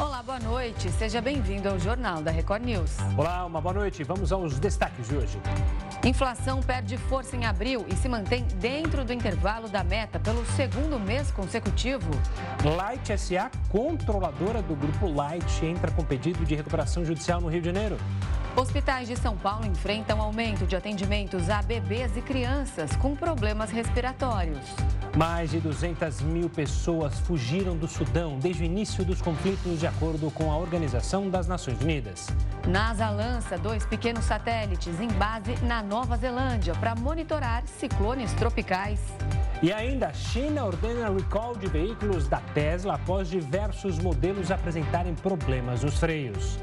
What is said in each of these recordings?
Olá, boa noite. Seja bem-vindo ao Jornal da Record News. Olá, uma boa noite. Vamos aos destaques de hoje. Inflação perde força em abril e se mantém dentro do intervalo da meta pelo segundo mês consecutivo. Light SA, controladora do grupo Light, entra com pedido de recuperação judicial no Rio de Janeiro. Hospitais de São Paulo enfrentam aumento de atendimentos a bebês e crianças com problemas respiratórios. Mais de 200 mil pessoas fugiram do Sudão desde o início dos conflitos, de acordo com a Organização das Nações Unidas. NASA lança dois pequenos satélites em base na Nova Zelândia para monitorar ciclones tropicais. E ainda, a China ordena recall de veículos da Tesla após diversos modelos apresentarem problemas nos freios.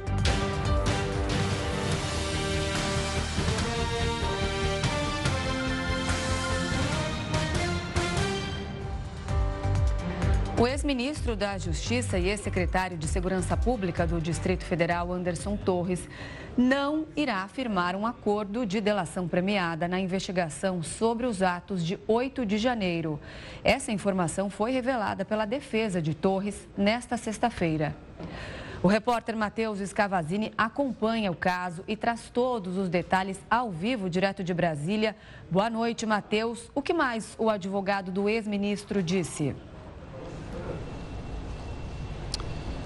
O ex-ministro da Justiça e ex-secretário de Segurança Pública do Distrito Federal, Anderson Torres, não irá firmar um acordo de delação premiada na investigação sobre os atos de 8 de janeiro. Essa informação foi revelada pela defesa de Torres nesta sexta-feira. O repórter Matheus Scavazini acompanha o caso e traz todos os detalhes ao vivo, direto de Brasília. Boa noite, Matheus. O que mais o advogado do ex-ministro disse?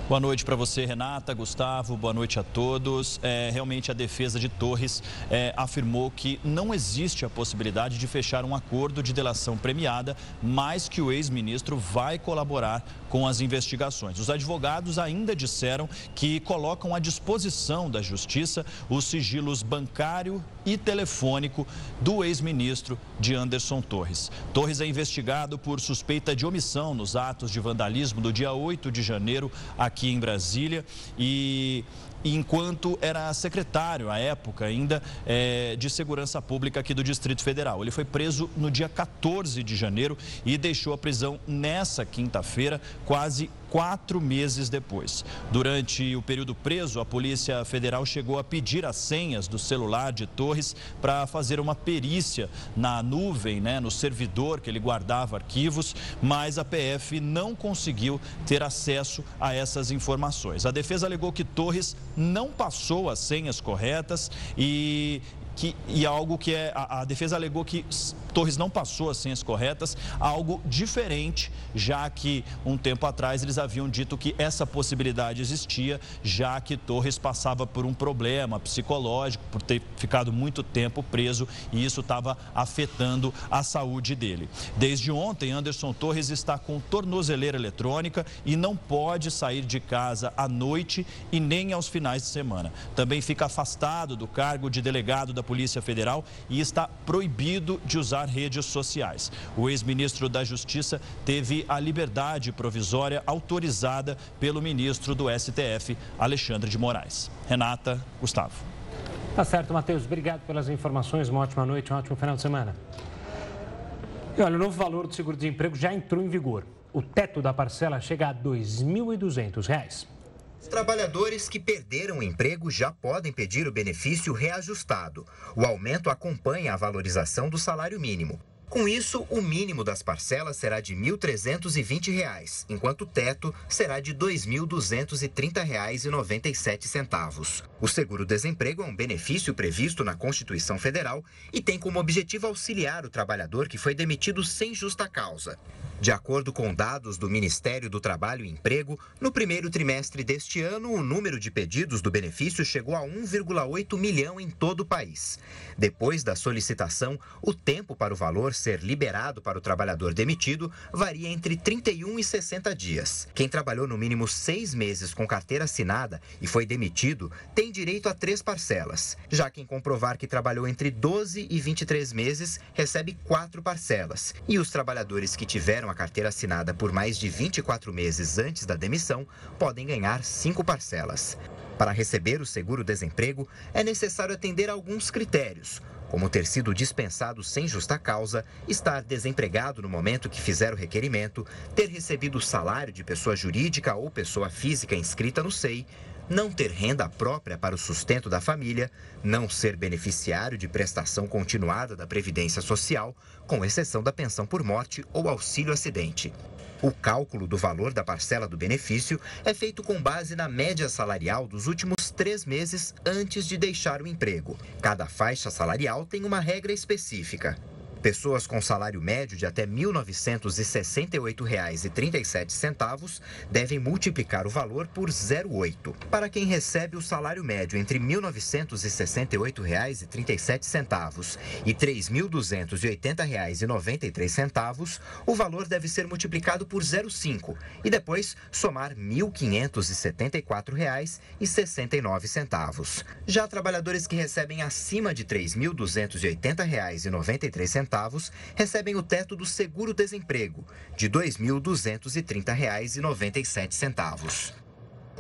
Boa noite para você, Renata, Gustavo, boa noite a todos. É, realmente a defesa de Torres é, afirmou que não existe a possibilidade de fechar um acordo de delação premiada, mas que o ex-ministro vai colaborar com as investigações. Os advogados ainda disseram que colocam à disposição da Justiça os sigilos bancário e telefônico do ex-ministro de Anderson Torres. Torres é investigado por suspeita de omissão nos atos de vandalismo do dia 8 de janeiro aqui em Brasília e enquanto era secretário, à época ainda, é, de Segurança Pública aqui do Distrito Federal. Ele foi preso no dia 14 de janeiro e deixou a prisão nessa quinta-feira, quase quatro meses depois. Durante o período preso, a Polícia Federal chegou a pedir as senhas do celular de Torres para fazer uma perícia na nuvem, né, no servidor que ele guardava arquivos, mas a PF não conseguiu ter acesso a essas informações. A defesa alegou que Torres não passou as senhas corretas e que, e algo que é, a, a, defesa alegou que Torres não passou as senhas corretas, algo diferente, já que um tempo atrás eles haviam dito que essa possibilidade existia, já que Torres passava por um problema psicológico, por ter ficado muito tempo preso e isso estava afetando a saúde dele. Desde ontem, Anderson Torres está com tornozeleira eletrônica e não pode sair de casa à noite e nem aos finais de semana. Também fica afastado do cargo de delegado da Polícia Federal e está proibido de usar redes sociais. O ex-ministro da Justiça teve a liberdade provisória autorizada pelo ministro do STF, Alexandre de Moraes. Renata, Gustavo. Tá certo, Matheus. Obrigado pelas informações. Uma ótima noite, um ótimo final de semana. E olha, o novo valor do seguro-desemprego já entrou em vigor. O teto da parcela chega a R$ 2.200. Os trabalhadores que perderam o emprego já podem pedir o benefício reajustado. O aumento acompanha a valorização do salário mínimo. Com isso, o mínimo das parcelas será de R$ 1.320, enquanto o teto será de R$ 2.230,97. O seguro-desemprego é um benefício previsto na Constituição Federal e tem como objetivo auxiliar o trabalhador que foi demitido sem justa causa. De acordo com dados do Ministério do Trabalho e Emprego, no primeiro trimestre deste ano, o número de pedidos do benefício chegou a 1,8 milhão em todo o país. Depois da solicitação, o tempo para o valor ser liberado para o trabalhador demitido varia entre 31 e 60 dias. Quem trabalhou no mínimo seis meses com carteira assinada e foi demitido tem direito a três parcelas. Já quem comprovar que trabalhou entre 12 e 23 meses recebe quatro parcelas. E os trabalhadores que tiveram a carteira assinada por mais de 24 meses antes da demissão podem ganhar cinco parcelas. Para receber o seguro-desemprego, é necessário atender a alguns critérios, como ter sido dispensado sem justa causa, estar desempregado no momento que fizer o requerimento, ter recebido o salário de pessoa jurídica ou pessoa física inscrita no SEI, não ter renda própria para o sustento da família, não ser beneficiário de prestação continuada da Previdência Social, com exceção da pensão por morte ou auxílio acidente. O cálculo do valor da parcela do benefício é feito com base na média salarial dos últimos três meses antes de deixar o emprego. Cada faixa salarial tem uma regra específica. Pessoas com salário médio de até R$ 1.968,37 devem multiplicar o valor por 0,8. Para quem recebe o salário médio entre R$ 1.968,37 e R$ 3.280,93, o valor deve ser multiplicado por 0,5 e depois somar R$ 1.574,69. Já trabalhadores que recebem acima de R$ 3.280,93 centavos recebem o teto do seguro-desemprego, de R$ 2.230,97.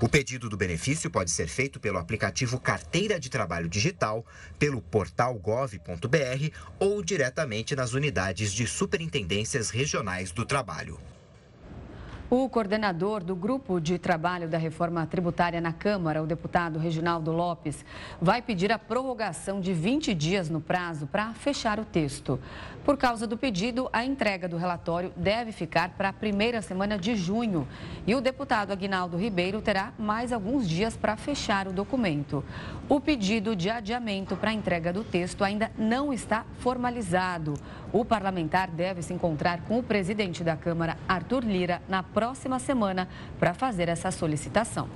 O pedido do benefício pode ser feito pelo aplicativo Carteira de Trabalho Digital, pelo portal gov.br ou diretamente nas unidades de superintendências regionais do trabalho. O coordenador do Grupo de Trabalho da Reforma Tributária na Câmara, o deputado Reginaldo Lopes, vai pedir a prorrogação de 20 dias no prazo para fechar o texto. Por causa do pedido, a entrega do relatório deve ficar para a primeira semana de junho. E o deputado Aguinaldo Ribeiro terá mais alguns dias para fechar o documento. O pedido de adiamento para a entrega do texto ainda não está formalizado. O parlamentar deve se encontrar com o presidente da Câmara, Arthur Lira, na próxima semana para fazer essa solicitação.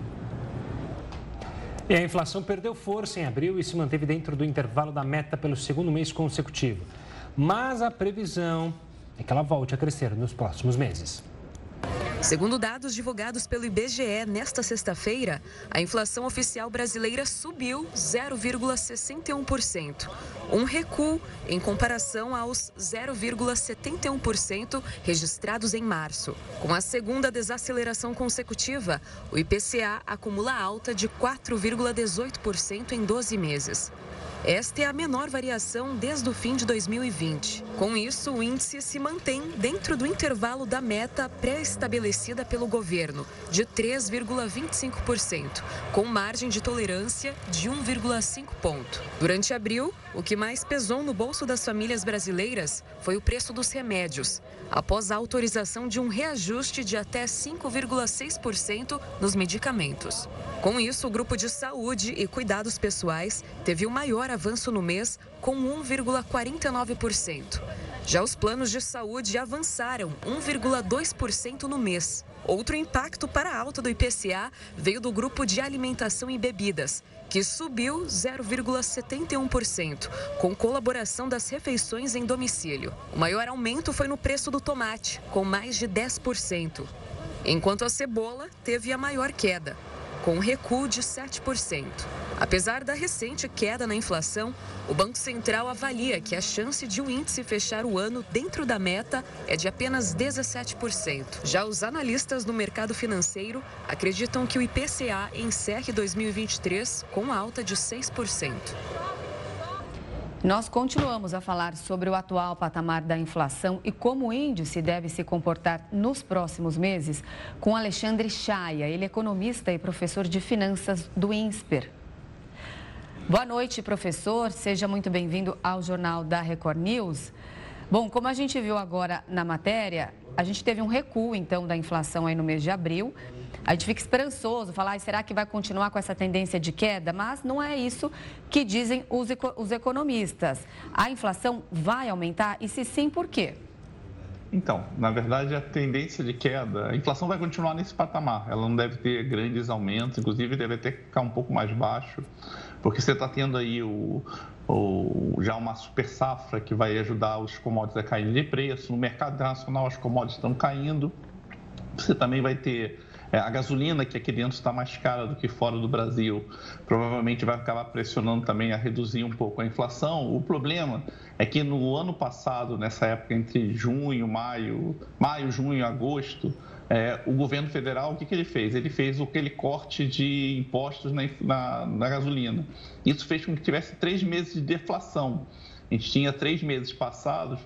E a inflação perdeu força em abril e se manteve dentro do intervalo da meta pelo segundo mês consecutivo. Mas a previsão é que ela volte a crescer nos próximos meses. Segundo dados divulgados pelo IBGE nesta sexta-feira, a inflação oficial brasileira subiu 0,61%, um recuo em comparação aos 0,71% registrados em março. Com a segunda desaceleração consecutiva, o IPCA acumula alta de 4,18% em 12 meses. Esta é a menor variação desde o fim de 2020. Com isso, o índice se mantém dentro do intervalo da meta pré-estabelecida pelo governo, de 3,25%, com margem de tolerância de 1,5 ponto. Durante abril, o que mais pesou no bolso das famílias brasileiras foi o preço dos remédios, após a autorização de um reajuste de até 5,6% nos medicamentos. Com isso, o grupo de saúde e cuidados pessoais teve o maior avanço no mês, com 1,49%. Já os planos de saúde avançaram 1,2% no mês. Outro impacto para a alta do IPCA veio do grupo de alimentação e bebidas, que subiu 0,71%, com colaboração das refeições em domicílio. O maior aumento foi no preço do tomate, com mais de 10%, enquanto a cebola teve a maior queda, com um recuo de 7%. Apesar da recente queda na inflação, o Banco Central avalia que a chance de o índice fechar o ano dentro da meta é de apenas 17%. Já os analistas do mercado financeiro acreditam que o IPCA encerre 2023 com alta de 6%. Nós continuamos a falar sobre o atual patamar da inflação e como o índice deve se comportar nos próximos meses com Alexandre Chaia, ele é economista e professor de finanças do INSPER. Boa noite, professor. Seja muito bem-vindo ao Jornal da Record News. Bom, como a gente viu agora na matéria, a gente teve um recuo, então, da inflação aí no mês de abril. A gente fica esperançoso, falar, será que vai continuar com essa tendência de queda? Mas não é isso que dizem os, os economistas. A inflação vai aumentar e se sim, por quê? Então, na verdade, a tendência de queda, a inflação vai continuar nesse patamar. Ela não deve ter grandes aumentos, inclusive deve até ficar um pouco mais baixo, porque você está tendo aí o, o, já uma super safra que vai ajudar os commodities a caírem de preço. No mercado internacional, as commodities estão caindo. Você também vai ter é, a gasolina, que aqui dentro está mais cara do que fora do Brasil, provavelmente vai acabar pressionando também a reduzir um pouco a inflação. O problema é que no ano passado, nessa época entre junho, maio, maio, junho, agosto, é, o governo federal, o que, que ele fez? Ele fez aquele corte de impostos na, na, na gasolina. Isso fez com que tivesse três meses de deflação. A gente tinha três meses passados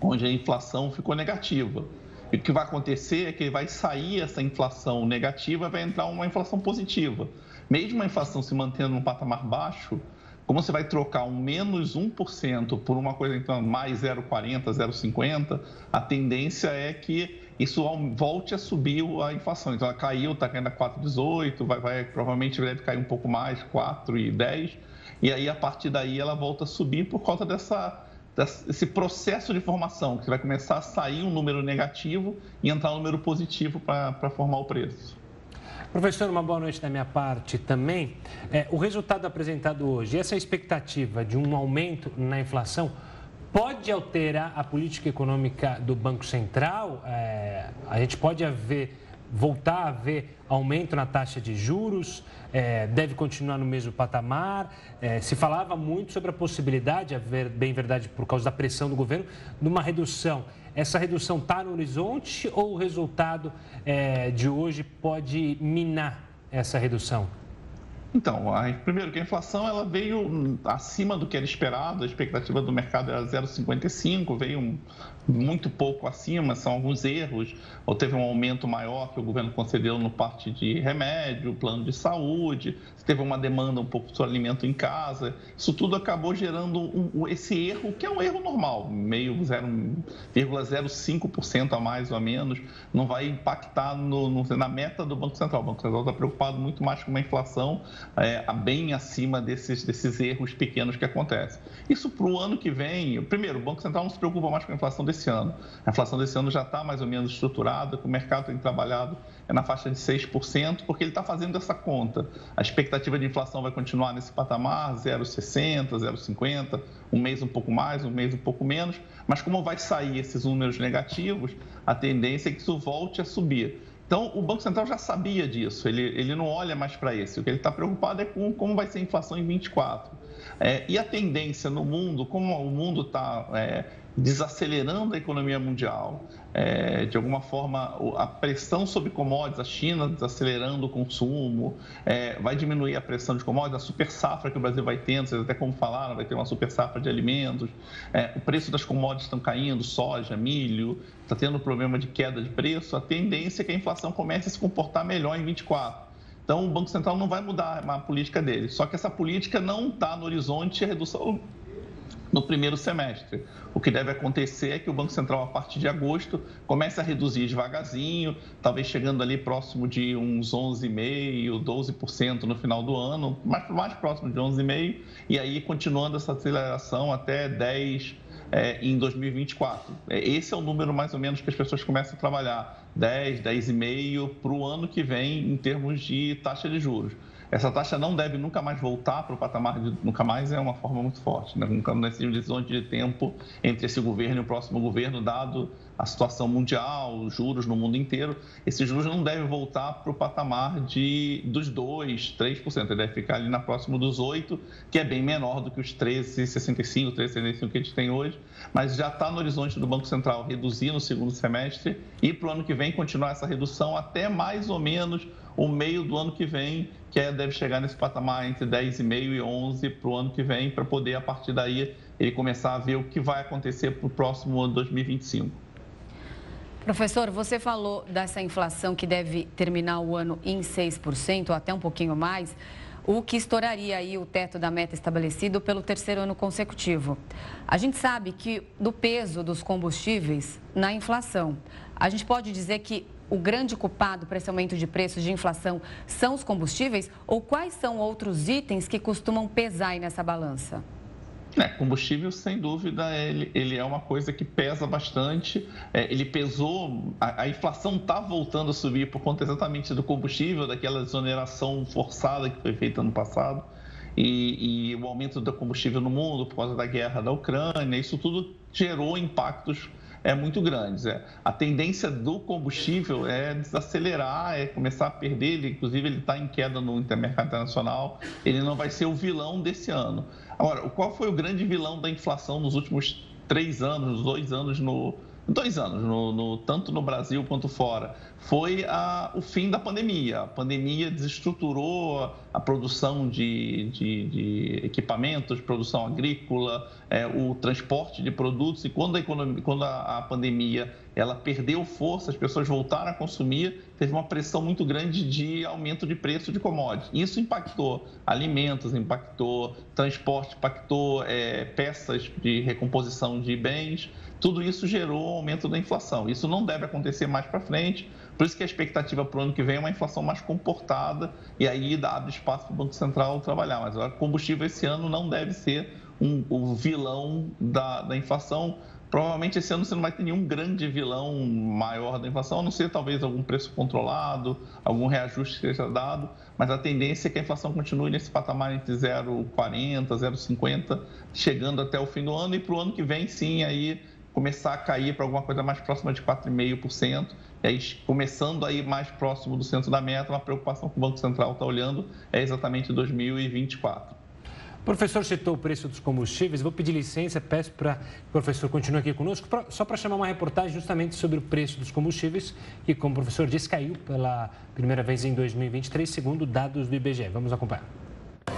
onde a inflação ficou negativa. E o que vai acontecer é que vai sair essa inflação negativa, vai entrar uma inflação positiva. Mesmo a inflação se mantendo num patamar baixo, como você vai trocar um menos 1% por uma coisa então mais 0,40, 0,50, a tendência é que isso volte a subir a inflação. Então ela caiu, está caindo a 4,18, vai, vai, provavelmente deve cair um pouco mais, 4,10, e aí a partir daí ela volta a subir por conta dessa desse processo de formação, que vai começar a sair um número negativo e entrar um número positivo para formar o preço. Professor, uma boa noite da minha parte também. É, o resultado apresentado hoje, essa expectativa de um aumento na inflação, pode alterar a política econômica do Banco Central? É, a gente pode haver, voltar a ver aumento na taxa de juros? É, deve continuar no mesmo patamar? É, se falava muito sobre a possibilidade, bem verdade, por causa da pressão do governo, de uma redução. Essa redução está no horizonte ou o resultado é, de hoje pode minar essa redução? Então, a, primeiro que a inflação ela veio acima do que era esperado, a expectativa do mercado era 0,55, veio um, muito pouco acima, são alguns erros, ou teve um aumento maior que o governo concedeu no parte de remédio, plano de saúde, teve uma demanda um pouco do alimento em casa, isso tudo acabou gerando um, esse erro, que é um erro normal, meio 0,05% a mais ou a menos, não vai impactar no, no, na meta do Banco Central. O Banco Central está preocupado muito mais com uma inflação é, bem acima desses, desses erros pequenos que acontecem. Isso para o ano que vem, primeiro, o Banco Central não se preocupa mais com a inflação desse desse ano. A inflação desse ano já está mais ou menos estruturada, o mercado tem trabalhado é na faixa de 6%, porque ele está fazendo essa conta. A expectativa de inflação vai continuar nesse patamar, 0,60, 0,50, um mês um pouco mais, um mês um pouco menos, mas como vai sair esses números negativos, a tendência é que isso volte a subir. Então, o Banco Central já sabia disso, ele, ele não olha mais para isso. O que ele está preocupado é com como vai ser a inflação em 24. É, e a tendência no mundo, como o mundo está é, desacelerando a economia mundial. É, de alguma forma, a pressão sobre commodities, a China desacelerando o consumo, é, vai diminuir a pressão de commodities, a super safra que o Brasil vai tendo, vocês até como falaram, vai ter uma super safra de alimentos, é, o preço das commodities estão caindo, soja, milho, está tendo problema de queda de preço, a tendência é que a inflação comece a se comportar melhor em 24. Então, o Banco Central não vai mudar a política dele. Só que essa política não está no horizonte de redução no primeiro semestre. O que deve acontecer é que o Banco Central, a partir de agosto, comece a reduzir devagarzinho, talvez chegando ali próximo de uns 11,5%, 12% no final do ano, mais, mais próximo de 11,5%, e aí continuando essa aceleração até 10% é, em 2024. É, esse é o número mais ou menos que as pessoas começam a trabalhar, 10, 10,5% para o ano que vem em termos de taxa de juros. Essa taxa não deve nunca mais voltar para o patamar de nunca mais é uma forma muito forte, né? nunca nesse horizonte de tempo entre esse governo e o próximo governo, dado a situação mundial, os juros no mundo inteiro, esses juros não devem voltar para o patamar de, dos 2%, 3%, ele deve ficar ali na próxima dos 8%, que é bem menor do que os 13,65%, 13,65% que a gente tem hoje, mas já está no horizonte do Banco Central reduzir no segundo semestre e para o ano que vem continuar essa redução até mais ou menos o meio do ano que vem, que é, deve chegar nesse patamar entre 10,5 e 11 para o ano que vem, para poder, a partir daí, ele começar a ver o que vai acontecer para o próximo ano 2025. Professor, você falou dessa inflação que deve terminar o ano em 6%, ou até um pouquinho mais, o que estouraria aí o teto da meta estabelecido pelo terceiro ano consecutivo. A gente sabe que do peso dos combustíveis na inflação, a gente pode dizer que o grande culpado para esse aumento de preços de inflação são os combustíveis ou quais são outros itens que costumam pesar nessa balança? É, combustível, sem dúvida, ele, ele, é uma coisa que pesa bastante. É, ele pesou, a, a inflação está voltando a subir por conta exatamente do combustível, daquela desoneração forçada que foi feita no passado. E, e o aumento do combustível no mundo por causa da guerra da Ucrânia, isso tudo gerou impactos é muito grande. É. A tendência do combustível é desacelerar, é começar a perder. Ele, inclusive, ele está em queda no mercado internacional. Ele não vai ser o vilão desse ano. Agora, qual foi o grande vilão da inflação nos últimos três anos, dois anos no, dois anos, no, no, tanto no Brasil quanto fora, foi a, o fim da pandemia. A pandemia desestruturou a produção de, de, de equipamentos, produção agrícola, é, o transporte de produtos e quando a, economia, quando a, a pandemia ela perdeu força, as pessoas voltaram a consumir, teve uma pressão muito grande de aumento de preço de commodities. Isso impactou alimentos, impactou transporte, impactou é, peças de recomposição de bens. Tudo isso gerou aumento da inflação. Isso não deve acontecer mais para frente. Por isso que a expectativa para o ano que vem é uma inflação mais comportada e aí abre espaço para o Banco Central trabalhar. Mas o combustível esse ano não deve ser um, o vilão da, da inflação Provavelmente esse ano você não vai ter nenhum grande vilão maior da inflação, a não ser talvez algum preço controlado, algum reajuste que seja dado, mas a tendência é que a inflação continue nesse patamar entre 0,40, 0,50, chegando até o fim do ano e para o ano que vem sim aí começar a cair para alguma coisa mais próxima de 4,5%, e aí começando aí mais próximo do centro da meta, uma preocupação que o Banco Central está olhando é exatamente 2024. O professor citou o preço dos combustíveis. Vou pedir licença, peço para o professor continue aqui conosco, só para chamar uma reportagem justamente sobre o preço dos combustíveis, que, como o professor disse, caiu pela primeira vez em 2023, segundo dados do IBGE. Vamos acompanhar.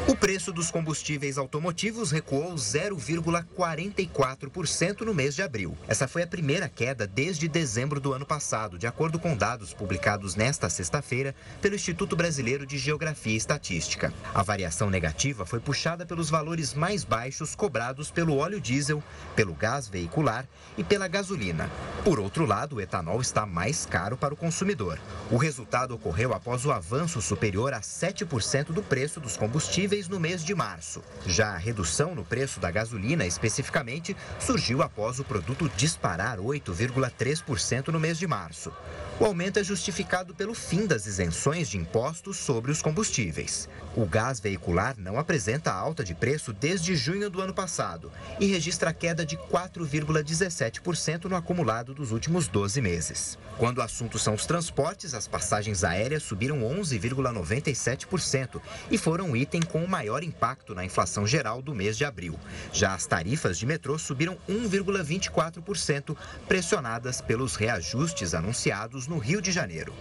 O preço dos combustíveis automotivos recuou 0,44% no mês de abril. Essa foi a primeira queda desde dezembro do ano passado, de acordo com dados publicados nesta sexta-feira pelo Instituto Brasileiro de Geografia e Estatística. A variação negativa foi puxada pelos valores mais baixos cobrados pelo óleo diesel, pelo gás veicular e pela gasolina. Por outro lado, o etanol está mais caro para o consumidor. O resultado ocorreu após o avanço superior a 7% do preço dos combustíveis no mês de março. Já a redução no preço da gasolina, especificamente, surgiu após o produto disparar 8,3% no mês de março. O aumento é justificado pelo fim das isenções de impostos sobre os combustíveis. O gás veicular não apresenta alta de preço desde junho do ano passado e registra queda de 4,17% no acumulado dos últimos 12 meses. Quando o assunto são os transportes, as passagens aéreas subiram 11,97% e foram item com maior impacto na inflação geral do mês de abril. Já as tarifas de metrô subiram 1,24%, pressionadas pelos reajustes anunciados no Rio de Janeiro.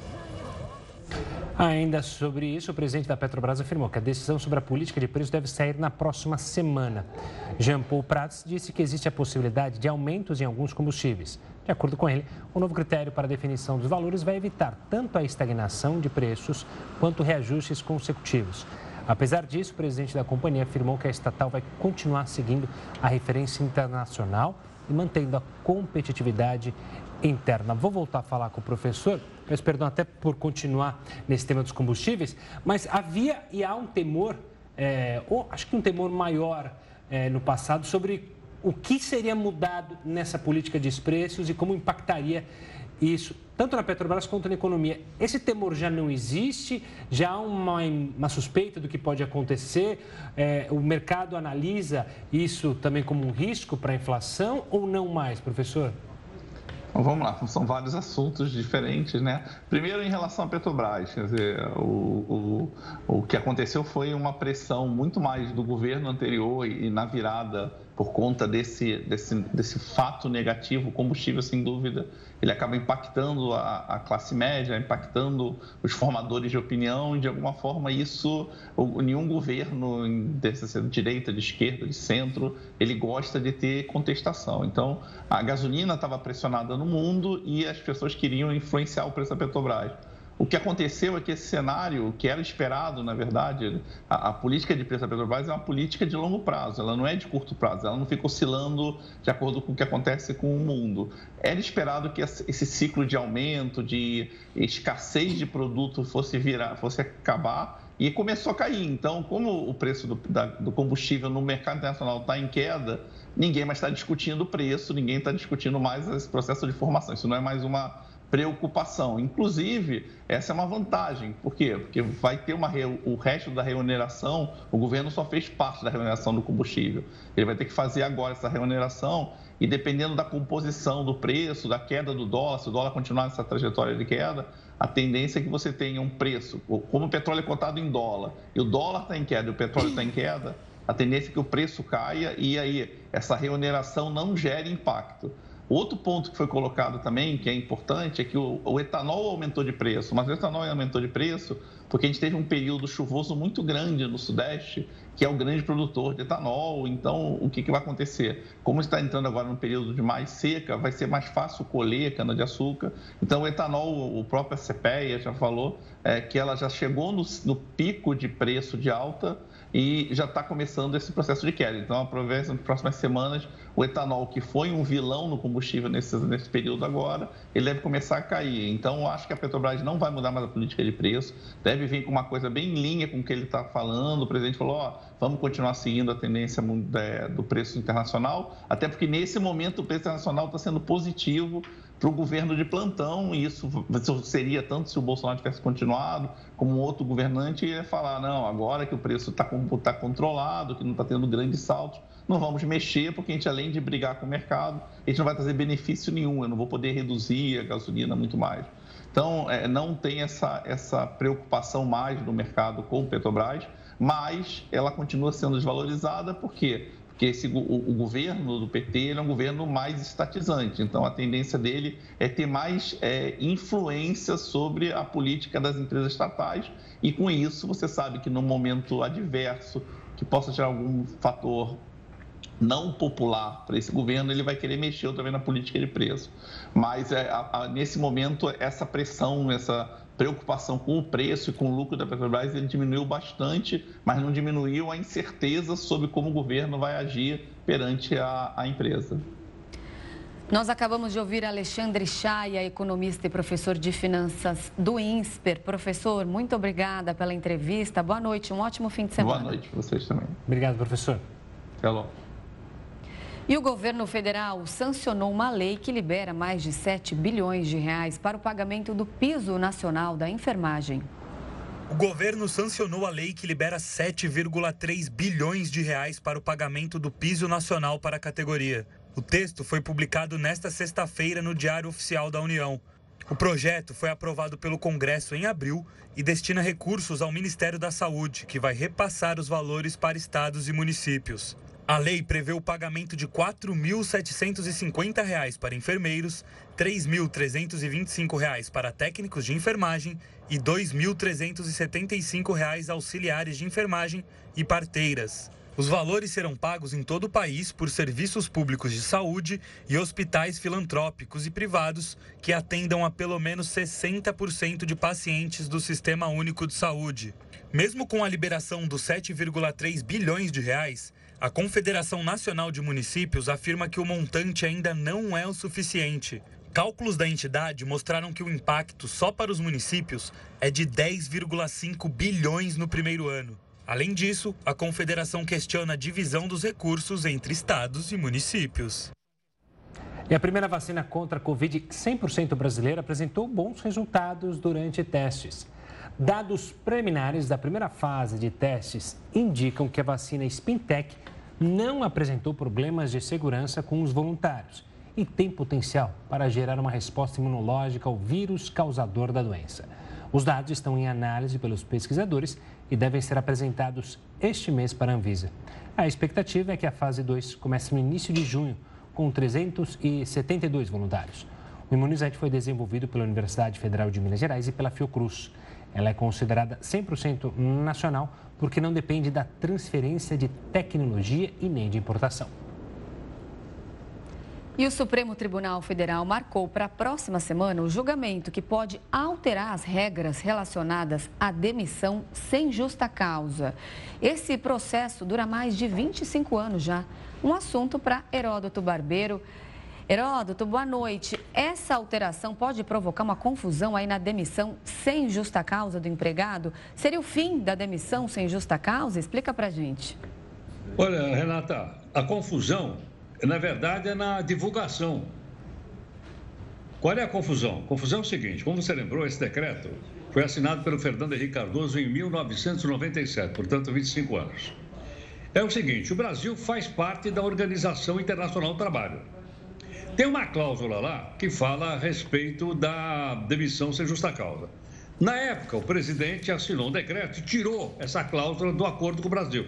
Ainda sobre isso, o presidente da Petrobras afirmou que a decisão sobre a política de preços deve sair na próxima semana. Jean Paul Prats disse que existe a possibilidade de aumentos em alguns combustíveis. De acordo com ele, o novo critério para a definição dos valores vai evitar tanto a estagnação de preços quanto reajustes consecutivos. Apesar disso, o presidente da companhia afirmou que a estatal vai continuar seguindo a referência internacional e mantendo a competitividade interna. Vou voltar a falar com o professor, peço perdão até por continuar nesse tema dos combustíveis, mas havia e há um temor, é, ou acho que um temor maior é, no passado sobre o que seria mudado nessa política de preços e como impactaria isso, tanto na Petrobras quanto na economia. Esse temor já não existe? Já há uma, uma suspeita do que pode acontecer? É, o mercado analisa isso também como um risco para a inflação ou não mais, professor? Vamos lá, são vários assuntos diferentes, né? Primeiro, em relação à Petrobras, quer dizer, o, o, o que aconteceu foi uma pressão muito mais do governo anterior e, e na virada por conta desse, desse, desse fato negativo, o combustível, sem dúvida, ele acaba impactando a, a, classe média, impactando os formadores de opinião, e de alguma forma isso, nenhum governo, de direita, de esquerda, de centro, ele gosta de ter contestação. Então, a gasolina estava pressionada no mundo e as pessoas queriam influenciar o preço da Petrobras. O que aconteceu é que esse cenário, que era esperado, na verdade, a, a, política de preço da Petrobras é uma política de longo prazo, ela não é de curto prazo, ela não fica oscilando de acordo com o que acontece com o mundo. Era esperado que esse ciclo de aumento, de escassez de produto fosse virar, fosse acabar e começou a cair. Então, como o preço do, da, do combustível no mercado internacional está em queda, ninguém mais está discutindo o preço, ninguém está discutindo mais esse processo de formação. Isso não é mais uma preocupação. Inclusive, essa é uma vantagem. Por quê? Porque vai ter uma o resto da remuneração, o governo só fez parte da remuneração do combustível. Ele vai ter que fazer agora essa remuneração e dependendo da composição do preço, da queda do dólar, se o dólar continuar nessa trajetória de queda, a tendência é que você tenha um preço, como o petróleo é cotado em dólar e o dólar está em queda e o petróleo está em queda, a tendência é que o preço caia e aí essa remuneração não gere impacto. Outro ponto que foi colocado também, que é importante, é que o, o etanol aumentou de preço, mas o etanol aumentou de preço porque a gente teve um período chuvoso muito grande no Sudeste, que é o grande produtor de etanol. Então, o que, que vai acontecer? Como está entrando agora no período de mais seca, vai ser mais fácil colher cana-de-açúcar. Então, o etanol, o próprio CPEA já falou, é, que ela já chegou no, no pico de preço de alta e já está começando esse processo de queda. Então, aproveita nas próximas semanas, o etanol, que foi um vilão no combustível nesse, nesse período agora, ele deve começar a cair. Então, acho que a Petrobras não vai mudar mais a política de preço, deve vir com uma coisa bem em linha com o que ele está falando. O presidente falou: ó, vamos continuar seguindo a tendência do preço internacional, até porque nesse momento o preço internacional está sendo positivo para o governo de plantão, isso seria tanto se o Bolsonaro tivesse continuado, como um outro governante ia falar, não, agora que o preço está tá controlado, que não está tendo grandes saltos, não vamos mexer, porque a gente, além de brigar com o mercado, a gente não vai trazer benefício nenhum, eu não vou poder reduzir a gasolina muito mais. Então, é, não tem essa, essa preocupação mais do mercado com o Petrobras, mas ela continua sendo desvalorizada, por porque esse, o, o, governo do PT é um governo mais estatizante, então a tendência dele é ter mais é, influência sobre a política das empresas estatais e com isso você sabe que no momento adverso que possa gerar algum fator não popular para esse governo, ele vai querer mexer também na política de preço. Mas é, a, a, nesse momento, essa pressão, essa preocupação com o preço e com o lucro da Petrobras, ele diminuiu bastante, mas não diminuiu a incerteza sobre como o governo vai agir perante a, a empresa. Nós acabamos de ouvir Alexandre Chaia, economista e professor de finanças do INSPER. Professor, muito obrigada pela entrevista. Boa noite, um ótimo fim de semana. Boa noite, vocês também. Obrigado, professor. Até logo. E o governo federal sancionou uma lei que libera mais de 7 bilhões de reais para o pagamento do piso nacional da enfermagem. O governo sancionou a lei que libera 7,3 bilhões de reais para o pagamento do piso nacional para a categoria. O texto foi publicado nesta sexta-feira no Diário Oficial da União. O projeto foi aprovado pelo Congresso em abril e destina recursos ao Ministério da Saúde, que vai repassar os valores para estados e municípios. A lei prevê o pagamento de R$ 4.750 para enfermeiros, R$ 3.325 para técnicos de enfermagem e R$ 2.375 auxiliares de enfermagem e parteiras. Os valores serão pagos em todo o país por serviços públicos de saúde e hospitais filantrópicos e privados que atendam a pelo menos 60% de pacientes do Sistema Único de Saúde. Mesmo com a liberação dos 7,3 bilhões de reais, a Confederação Nacional de Municípios afirma que o montante ainda não é o suficiente. Cálculos da entidade mostraram que o impacto só para os municípios é de 10,5 bilhões no primeiro ano. Além disso, a Confederação questiona a divisão dos recursos entre estados e municípios. E a primeira vacina contra a Covid 100% brasileira apresentou bons resultados durante testes. Dados preliminares da primeira fase de testes indicam que a vacina Spintec não apresentou problemas de segurança com os voluntários e tem potencial para gerar uma resposta imunológica ao vírus causador da doença. Os dados estão em análise pelos pesquisadores e devem ser apresentados este mês para a Anvisa. A expectativa é que a fase 2 comece no início de junho, com 372 voluntários. O imunizante foi desenvolvido pela Universidade Federal de Minas Gerais e pela Fiocruz. Ela é considerada 100% nacional porque não depende da transferência de tecnologia e nem de importação. E o Supremo Tribunal Federal marcou para a próxima semana o julgamento que pode alterar as regras relacionadas à demissão sem justa causa. Esse processo dura mais de 25 anos já. Um assunto para Heródoto Barbeiro. Heródoto, boa noite. Essa alteração pode provocar uma confusão aí na demissão sem justa causa do empregado? Seria o fim da demissão sem justa causa? Explica pra gente. Olha, Renata, a confusão, na verdade, é na divulgação. Qual é a confusão? Confusão é o seguinte: como você lembrou, esse decreto foi assinado pelo Fernando Henrique Cardoso em 1997, portanto, 25 anos. É o seguinte: o Brasil faz parte da Organização Internacional do Trabalho. Tem uma cláusula lá que fala a respeito da demissão sem justa causa. Na época, o presidente assinou um decreto e tirou essa cláusula do acordo com o Brasil.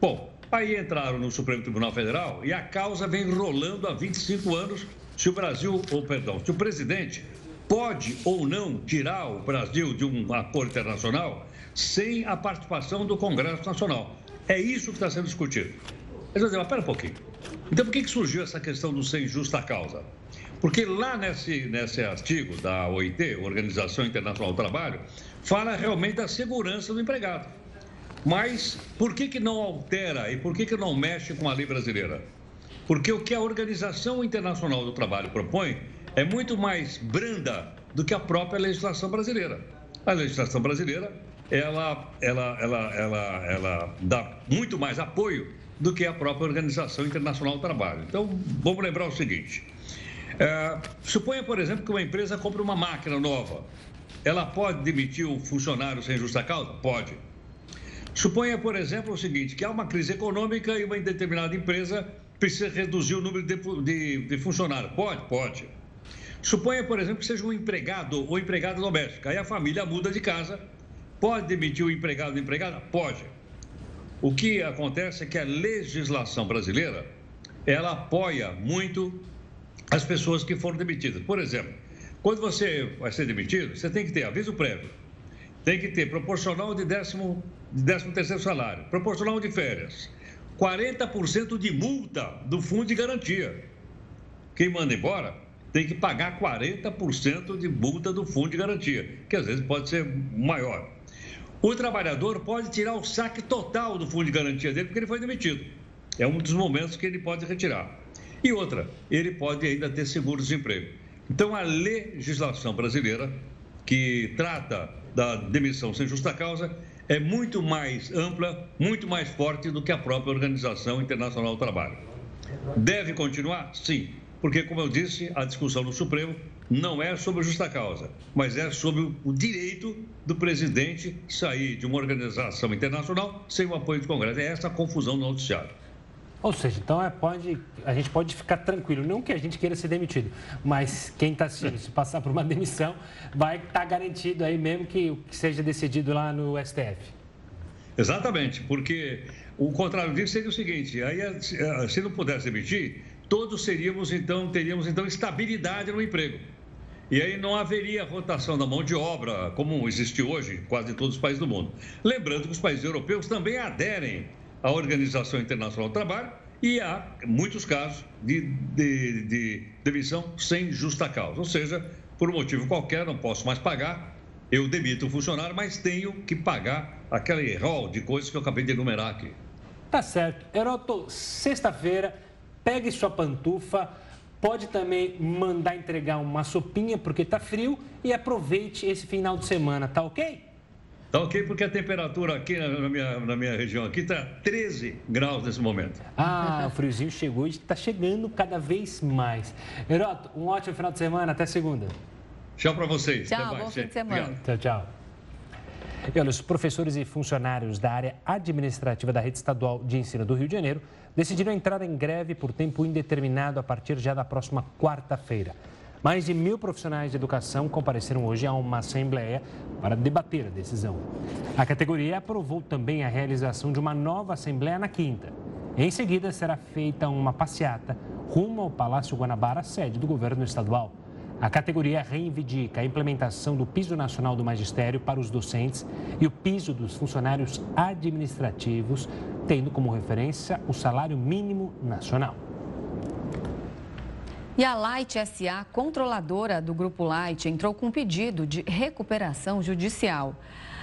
Bom, aí entraram no Supremo Tribunal Federal e a causa vem rolando há 25 anos se o Brasil, ou perdão, se o presidente pode ou não tirar o Brasil de um acordo internacional sem a participação do Congresso Nacional. É isso que está sendo discutido. Mas, mas espera um pouquinho. Então, por que, que surgiu essa questão do sem justa causa? Porque lá nesse, nesse artigo da OIT, Organização Internacional do Trabalho, fala realmente da segurança do empregado. Mas por que, que não altera e por que, que não mexe com a lei brasileira? Porque o que a Organização Internacional do Trabalho propõe é muito mais branda do que a própria legislação brasileira. A legislação brasileira, ela, ela, ela, ela, ela dá muito mais apoio do que a própria Organização Internacional do Trabalho. Então, vamos lembrar o seguinte: é, suponha, por exemplo, que uma empresa compra uma máquina nova. Ela pode demitir o funcionário sem justa causa? Pode. Suponha, por exemplo, o seguinte: que há uma crise econômica e uma determinada empresa precisa reduzir o número de, de, de funcionários. Pode? Pode. Suponha, por exemplo, que seja um empregado ou empregada doméstica. Aí a família muda de casa. Pode demitir o empregado ou empregada? Pode. O que acontece é que a legislação brasileira, ela apoia muito as pessoas que foram demitidas. Por exemplo, quando você vai ser demitido, você tem que ter aviso prévio, tem que ter proporcional de décimo, de décimo terceiro salário, proporcional de férias, 40% de multa do fundo de garantia. Quem manda embora tem que pagar 40% de multa do fundo de garantia, que às vezes pode ser maior. O trabalhador pode tirar o saque total do fundo de garantia dele porque ele foi demitido. É um dos momentos que ele pode retirar. E outra, ele pode ainda ter seguro-desemprego. Então, a legislação brasileira, que trata da demissão sem justa causa, é muito mais ampla, muito mais forte do que a própria Organização Internacional do Trabalho. Deve continuar? Sim, porque, como eu disse, a discussão no Supremo não é sobre justa causa, mas é sobre o direito do presidente sair de uma organização internacional sem o apoio do Congresso. É essa a confusão no noticiário. Ou seja, então é, pode, a gente pode ficar tranquilo, não que a gente queira ser demitido, mas quem está assistindo, se passar por uma demissão, vai estar tá garantido aí mesmo que, que seja decidido lá no STF. Exatamente, porque o contrário disso seria o seguinte, aí se não pudesse demitir, todos seríamos então, teríamos então estabilidade no emprego. E aí não haveria rotação da mão de obra, como existe hoje em quase todos os países do mundo. Lembrando que os países europeus também aderem à Organização Internacional do Trabalho e há muitos casos de, de, de demissão sem justa causa. Ou seja, por um motivo qualquer, não posso mais pagar, eu demito o funcionário, mas tenho que pagar aquele rol de coisas que eu acabei de enumerar aqui. Tá certo. Heroto, sexta-feira, pegue sua pantufa, pode também mandar entregar uma sopinha porque tá frio e aproveite esse final de semana, tá ok? Tá ok, porque a temperatura aqui na, minha, na minha região aqui está 13 graus nesse momento. Ah, o friozinho chegou e está chegando cada vez mais. Heroto, um ótimo final de semana, até segunda. Tchau para vocês. Tchau, bom fim de semana. Obrigado. Tchau, tchau. E olha, os professores e funcionários da área administrativa da rede estadual de ensino do Rio de Janeiro decidiram entrar em greve por tempo indeterminado a partir já da próxima quarta-feira. Mais de mil profissionais de educação compareceram hoje a uma assembleia para debater a decisão. A categoria aprovou também a realização de uma nova assembleia na quinta. Em seguida, será feita uma passeata rumo ao Palácio Guanabara, sede do governo estadual. A categoria reivindica a implementação do piso nacional do magistério para os docentes e o piso dos funcionários administrativos, tendo como referência o salário mínimo nacional. E a Light SA, controladora do Grupo Light, entrou com um pedido de recuperação judicial.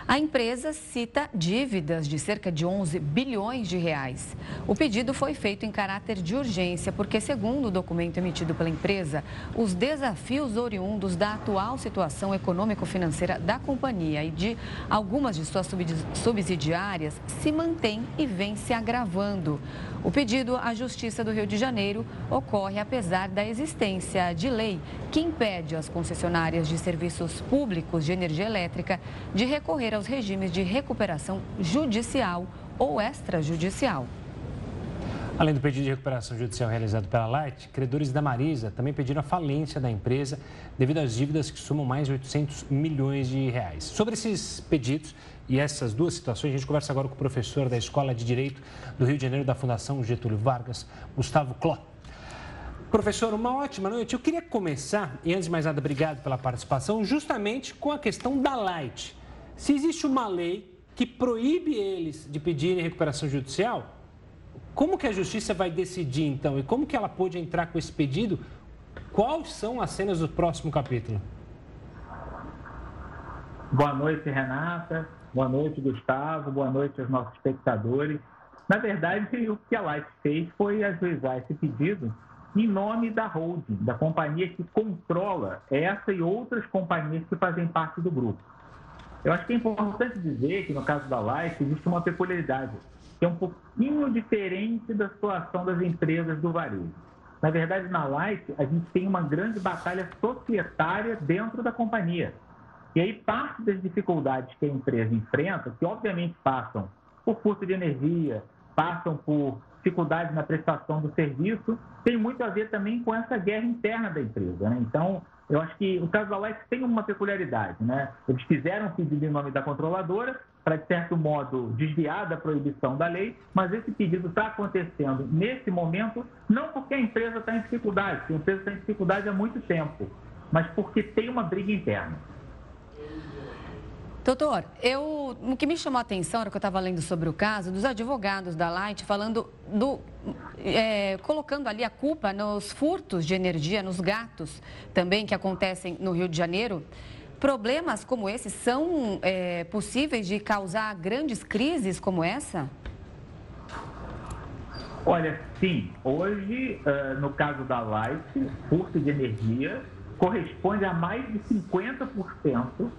A empresa cita dívidas de cerca de 11 bilhões de reais. O pedido foi feito em caráter de urgência, porque, segundo o documento emitido pela empresa, os desafios oriundos da atual situação econômico-financeira da companhia e de algumas de suas subsidiárias se mantêm e vêm se agravando. O pedido à Justiça do Rio de Janeiro ocorre apesar da existência de lei que impede as concessionárias de serviços públicos de energia elétrica de recorrer aos regimes de recuperação judicial ou extrajudicial. Além do pedido de recuperação judicial realizado pela Light, credores da Marisa também pediram a falência da empresa devido às dívidas que somam mais de 800 milhões de reais. Sobre esses pedidos e essas duas situações, a gente conversa agora com o professor da Escola de Direito do Rio de Janeiro da Fundação Getúlio Vargas, Gustavo Cló. Professor, uma ótima noite. Eu queria começar, e antes de mais nada, obrigado pela participação, justamente com a questão da Light. Se existe uma lei que proíbe eles de pedirem recuperação judicial, como que a justiça vai decidir então? E como que ela pode entrar com esse pedido? Quais são as cenas do próximo capítulo? Boa noite, Renata. Boa noite, Gustavo. Boa noite aos nossos espectadores. Na verdade, o que a Light fez foi ajuizar esse pedido em nome da holding, da companhia que controla essa e outras companhias que fazem parte do grupo. Eu acho que é importante dizer que no caso da Light existe uma peculiaridade, que é um pouquinho diferente da situação das empresas do varejo. Na verdade, na Light, a gente tem uma grande batalha societária dentro da companhia. E aí, parte das dificuldades que a empresa enfrenta, que obviamente passam por custo de energia, passam por dificuldades na prestação do serviço, tem muito a ver também com essa guerra interna da empresa. Né? Então, eu acho que o caso da Alex tem uma peculiaridade. Né? Eles fizeram pedido em nome da controladora para, de certo modo, desviar da proibição da lei, mas esse pedido está acontecendo nesse momento, não porque a empresa está em dificuldade, porque a empresa está em dificuldade há muito tempo, mas porque tem uma briga interna. Doutor, eu, o que me chamou a atenção, era que eu estava lendo sobre o caso, dos advogados da Light falando do. É, colocando ali a culpa nos furtos de energia, nos gatos também que acontecem no Rio de Janeiro. Problemas como esse são é, possíveis de causar grandes crises como essa? Olha, sim. Hoje, uh, no caso da Light, furto de energia corresponde a mais de 50% uh,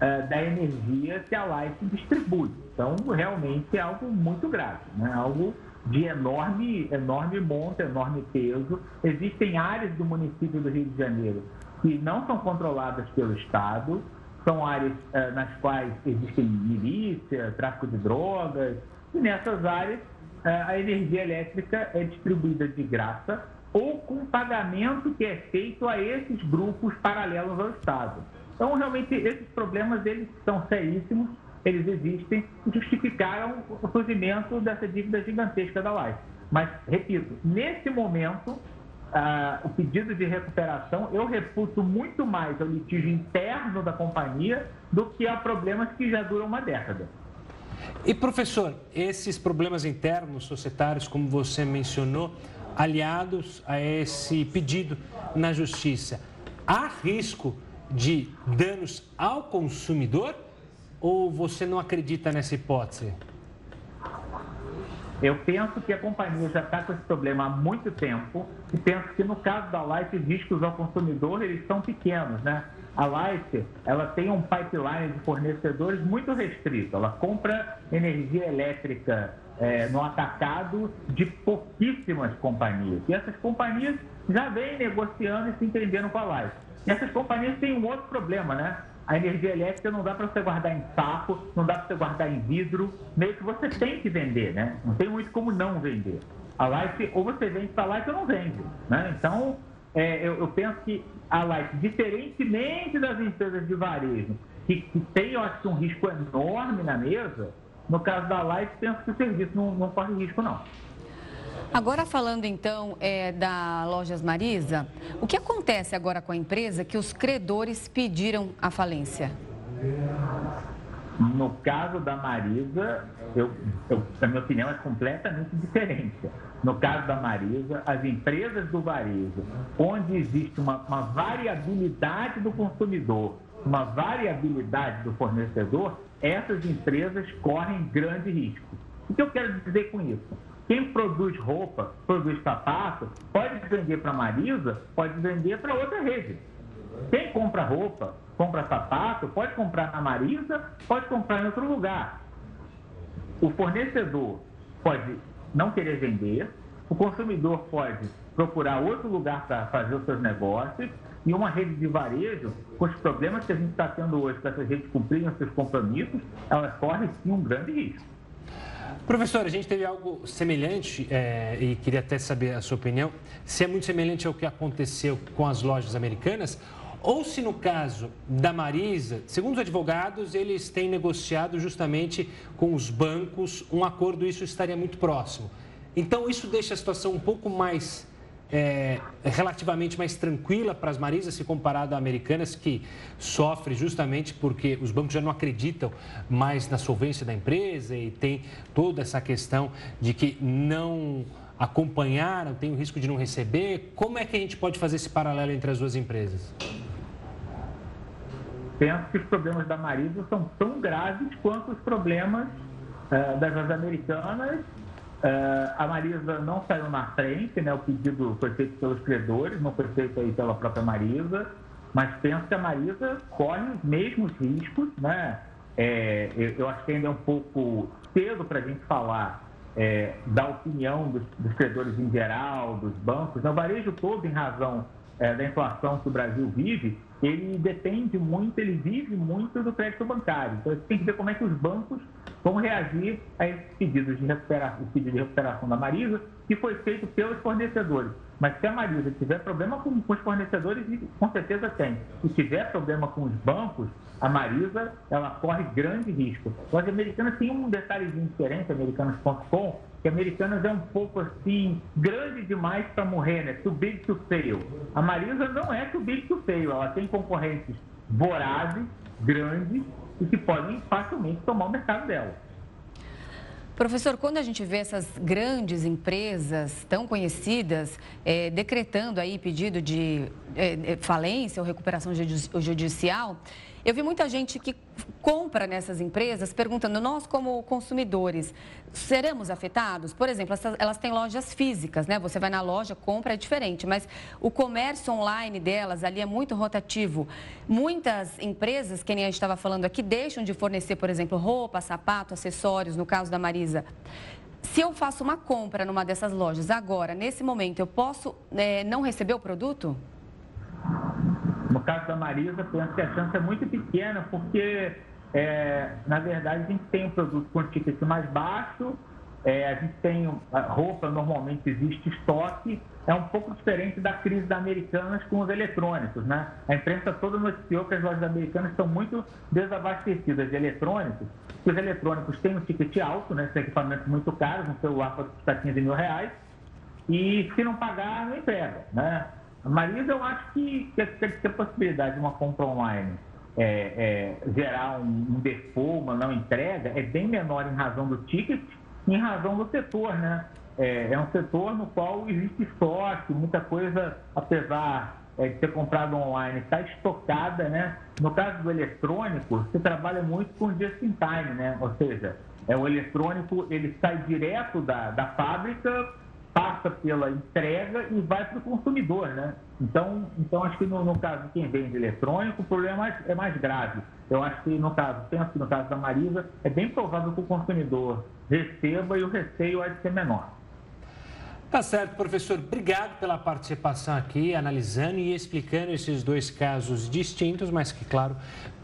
da energia que a Light distribui. Então, realmente é algo muito grave, né? algo de enorme, enorme monta, enorme peso. Existem áreas do município do Rio de Janeiro que não são controladas pelo Estado, são áreas uh, nas quais existem milícia, tráfico de drogas, e nessas áreas uh, a energia elétrica é distribuída de graça ou com pagamento que é feito a esses grupos paralelos ao Estado. Então, realmente, esses problemas eles são seríssimos, eles existem e justificaram o surgimento dessa dívida gigantesca da Life. Mas, repito, nesse momento, ah, o pedido de recuperação eu reputo muito mais ao litígio interno da companhia do que a problemas que já duram uma década. E, professor, esses problemas internos societários, como você mencionou, aliados a esse pedido na justiça, há risco de danos ao consumidor ou você não acredita nessa hipótese? Eu penso que a companhia já está com esse problema há muito tempo e penso que no caso da os riscos ao consumidor eles são pequenos, né? A Light, ela tem um pipeline de fornecedores muito restrito. Ela compra energia elétrica é, no atacado de pouquíssimas companhias. E essas companhias já vêm negociando e se entendendo com a Light. E essas companhias têm um outro problema, né? A energia elétrica não dá para você guardar em saco, não dá para você guardar em vidro, meio que você tem que vender, né? Não tem muito como não vender. A Light, ou você vende para a Light ou não vende, né? Então, é, eu, eu, penso que a Light, diferentemente das empresas de varejo, que, que tem, eu acho, um risco enorme na mesa, no caso da Light, penso que o serviço não, não corre risco, não. Agora falando então é, da Lojas Marisa, o que acontece agora com a empresa que os credores pediram a falência? No caso da Marisa, eu, eu, a minha opinião é completamente diferente. No caso da Marisa, as empresas do varejo, onde existe uma, uma variabilidade do consumidor, uma variabilidade do fornecedor, essas empresas correm grande risco. O que eu quero dizer com isso? Quem produz roupa, produz sapato, pode vender para Marisa, pode vender para outra rede. Quem compra roupa, compra sapato, pode comprar na Marisa, pode comprar em outro lugar. O fornecedor pode não querer vender, o consumidor pode procurar outro lugar para fazer os seus negócios e uma rede de varejo, com os problemas que a gente está tendo hoje para essas redes cumprirem os seus compromissos, elas correm sim um grande risco. Professor, a gente teve algo semelhante é, e queria até saber a sua opinião, se é muito semelhante ao que aconteceu com as lojas americanas ou se no caso da Marisa, segundo os advogados, eles têm negociado justamente com os bancos um acordo, isso estaria muito próximo. Então isso deixa a situação um pouco mais é, relativamente mais tranquila para as Marisas se comparado a Americanas, que sofre justamente porque os bancos já não acreditam mais na solvência da empresa e tem toda essa questão de que não acompanharam, tem o risco de não receber. Como é que a gente pode fazer esse paralelo entre as duas empresas? Penso que os problemas da Marisa são tão graves quanto os problemas uh, das americanas Uh, a Marisa não saiu na frente, né? o pedido foi feito pelos credores, não foi feito aí pela própria Marisa, mas penso que a Marisa corre os mesmos riscos. Né? É, eu, eu, acho que ainda é um pouco cedo para a gente falar é, da opinião dos, dos, credores em geral, dos bancos. O varejo todo, em razão é, da inflação que o Brasil vive, ele depende muito, ele vive muito do crédito bancário. Então, tem que ver como é que os bancos vão reagir a esses pedidos de recuperação, pedido de recuperação da Marisa, que foi feito pelos fornecedores. Mas se a Marisa tiver problema com, com os fornecedores, com certeza tem. Se tiver problema com os bancos, a Marisa ela corre grande risco. As americanas têm um detalhezinho diferente, americanas.com, que Americanas é um pouco assim, grande demais para morrer, né? Too big to fail. A Marisa não é too big to fail, ela tem concorrentes vorazes, grandes e que podem facilmente tomar o mercado dela. Professor, quando a gente vê essas grandes empresas tão conhecidas é, decretando aí pedido de é, falência ou recuperação judicial, eu vi muita gente que compra nessas empresas perguntando, nós como consumidores, seremos afetados? Por exemplo, elas têm lojas físicas, né? Você vai na loja, compra, é diferente, mas o comércio online delas ali é muito rotativo. Muitas empresas, que nem a gente estava falando aqui, deixam de fornecer, por exemplo, roupa, sapato, acessórios, no caso da Marisa. Se eu faço uma compra numa dessas lojas agora, nesse momento, eu posso é, não receber o produto? No caso da Marisa, penso que a chance é muito pequena, porque, é, na verdade, a gente tem um produto com ticket mais baixo, é, a gente tem roupa, normalmente existe estoque, é um pouco diferente da crise da Americanas com os eletrônicos, né? A imprensa toda noticiou que as lojas americanas estão muito desabastecidas de eletrônicos, os eletrônicos têm um ticket alto, né? São equipamentos muito caros, um celular pode custar 15 mil reais, e se não pagar, não entrega, né? Mas eu acho que, que, que a possibilidade de uma compra online é, é, gerar um, um default, uma não entrega, é bem menor em razão do ticket e em razão do setor, né? É, é um setor no qual existe estoque, muita coisa, apesar é, de ser comprado online, está estocada, né? No caso do eletrônico, você trabalha muito com just in time, né? Ou seja, é, o eletrônico ele sai direto da, da fábrica passa pela entrega e vai para o consumidor, né? Então, então acho que no, no, caso de quem vende eletrônico, o problema é mais, é mais grave. Eu acho que no caso, penso que no caso da Marisa, é bem provável que o consumidor receba e o receio vai ser menor. Tá certo, professor. Obrigado pela participação aqui, analisando e explicando esses dois casos distintos, mas que, claro,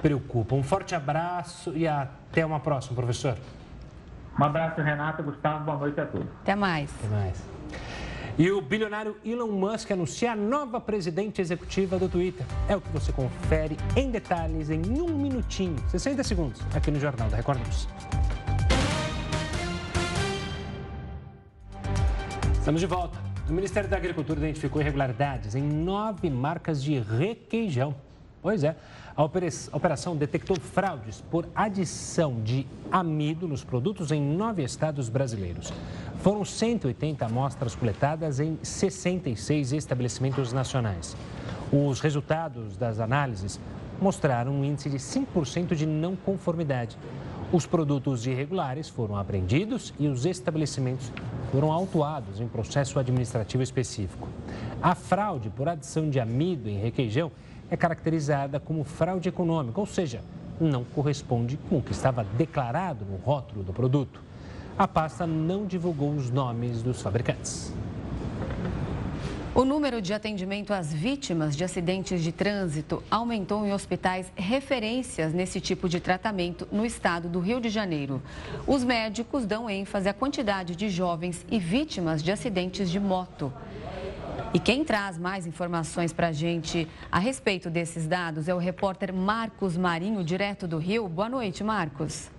preocupam. Um forte abraço e até uma próxima, professor. Um abraço, Renata, Gustavo, boa noite a todos. Até mais. Até mais. E o bilionário Elon Musk anuncia a nova presidente executiva do Twitter. É o que você confere em detalhes em um minutinho, 60 segundos, aqui no Jornal da Record News. Estamos de volta. O Ministério da Agricultura identificou irregularidades em nove marcas de requeijão. Pois é, a operação detectou fraudes por adição de amido nos produtos em nove estados brasileiros. Foram 180 amostras coletadas em 66 estabelecimentos nacionais. Os resultados das análises mostraram um índice de 5% de não conformidade. Os produtos irregulares foram apreendidos e os estabelecimentos foram autuados em processo administrativo específico. A fraude por adição de amido em requeijão é caracterizada como fraude econômica, ou seja, não corresponde com o que estava declarado no rótulo do produto a pasta não divulgou os nomes dos fabricantes. O número de atendimento às vítimas de acidentes de trânsito aumentou em hospitais referências nesse tipo de tratamento no estado do Rio de Janeiro. Os médicos dão ênfase à quantidade de jovens e vítimas de acidentes de moto. E quem traz mais informações para a gente a respeito desses dados é o repórter Marcos Marinho, direto do Rio. Boa noite, Marcos.